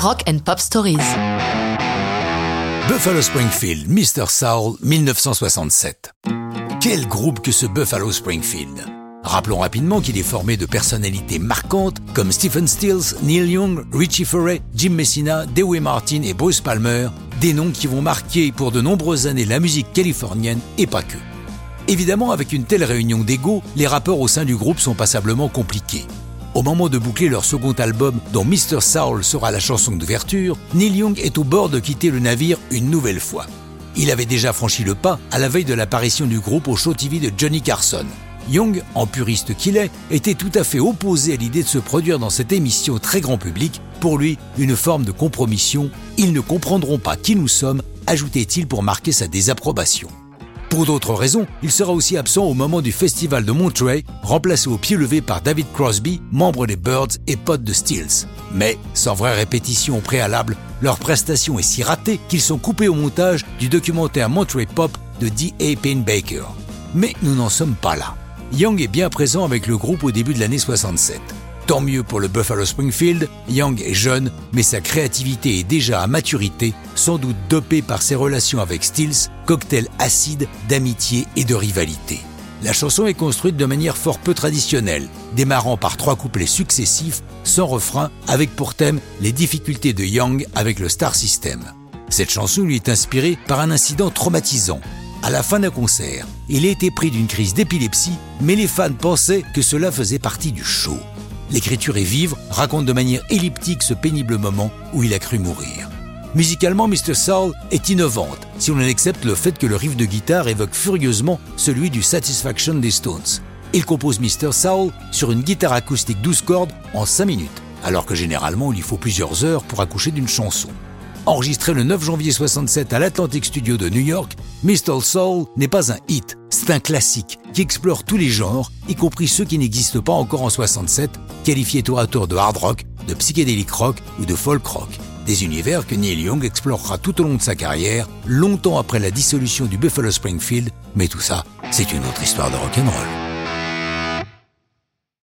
Rock and Pop Stories. Buffalo Springfield, Mr. Soul, 1967. Quel groupe que ce Buffalo Springfield? Rappelons rapidement qu'il est formé de personnalités marquantes comme Stephen Stills, Neil Young, Richie Furay, Jim Messina, Dewey Martin et Bruce Palmer, des noms qui vont marquer pour de nombreuses années la musique californienne et pas que. Évidemment, avec une telle réunion d'ego, les rappeurs au sein du groupe sont passablement compliqués. Au moment de boucler leur second album, dont Mr. Soul sera la chanson d'ouverture, Neil Young est au bord de quitter le navire une nouvelle fois. Il avait déjà franchi le pas à la veille de l'apparition du groupe au show TV de Johnny Carson. Young, en puriste qu'il est, était tout à fait opposé à l'idée de se produire dans cette émission très grand public. Pour lui, une forme de compromission. Ils ne comprendront pas qui nous sommes, ajoutait-il pour marquer sa désapprobation. Pour d'autres raisons, il sera aussi absent au moment du festival de Monterey, remplacé au pied levé par David Crosby, membre des Birds et pote de Stills. Mais, sans vraie répétition au préalable, leur prestation est si ratée qu'ils sont coupés au montage du documentaire Monterey Pop de D.A. Baker. Mais nous n'en sommes pas là. Young est bien présent avec le groupe au début de l'année 67. Tant mieux pour le Buffalo Springfield, Young est jeune, mais sa créativité est déjà à maturité, sans doute dopée par ses relations avec Stills, cocktail acide d'amitié et de rivalité. La chanson est construite de manière fort peu traditionnelle, démarrant par trois couplets successifs, sans refrain, avec pour thème les difficultés de Young avec le Star System. Cette chanson lui est inspirée par un incident traumatisant. À la fin d'un concert, il a été pris d'une crise d'épilepsie, mais les fans pensaient que cela faisait partie du show. L'écriture est vive, raconte de manière elliptique ce pénible moment où il a cru mourir. Musicalement, Mr. Soul est innovante, si on en accepte le fait que le riff de guitare évoque furieusement celui du Satisfaction des Stones. Il compose Mr. Soul sur une guitare acoustique 12 cordes en 5 minutes, alors que généralement il lui faut plusieurs heures pour accoucher d'une chanson. Enregistré le 9 janvier 67 à l'Atlantic Studio de New York, Mr. Soul n'est pas un hit, c'est un classique qui explore tous les genres, y compris ceux qui n'existent pas encore en 67, qualifiés tour à tour de hard rock, de psychédélique rock ou de folk rock. Des univers que Neil Young explorera tout au long de sa carrière, longtemps après la dissolution du Buffalo Springfield, mais tout ça, c'est une autre histoire de rock'n'roll.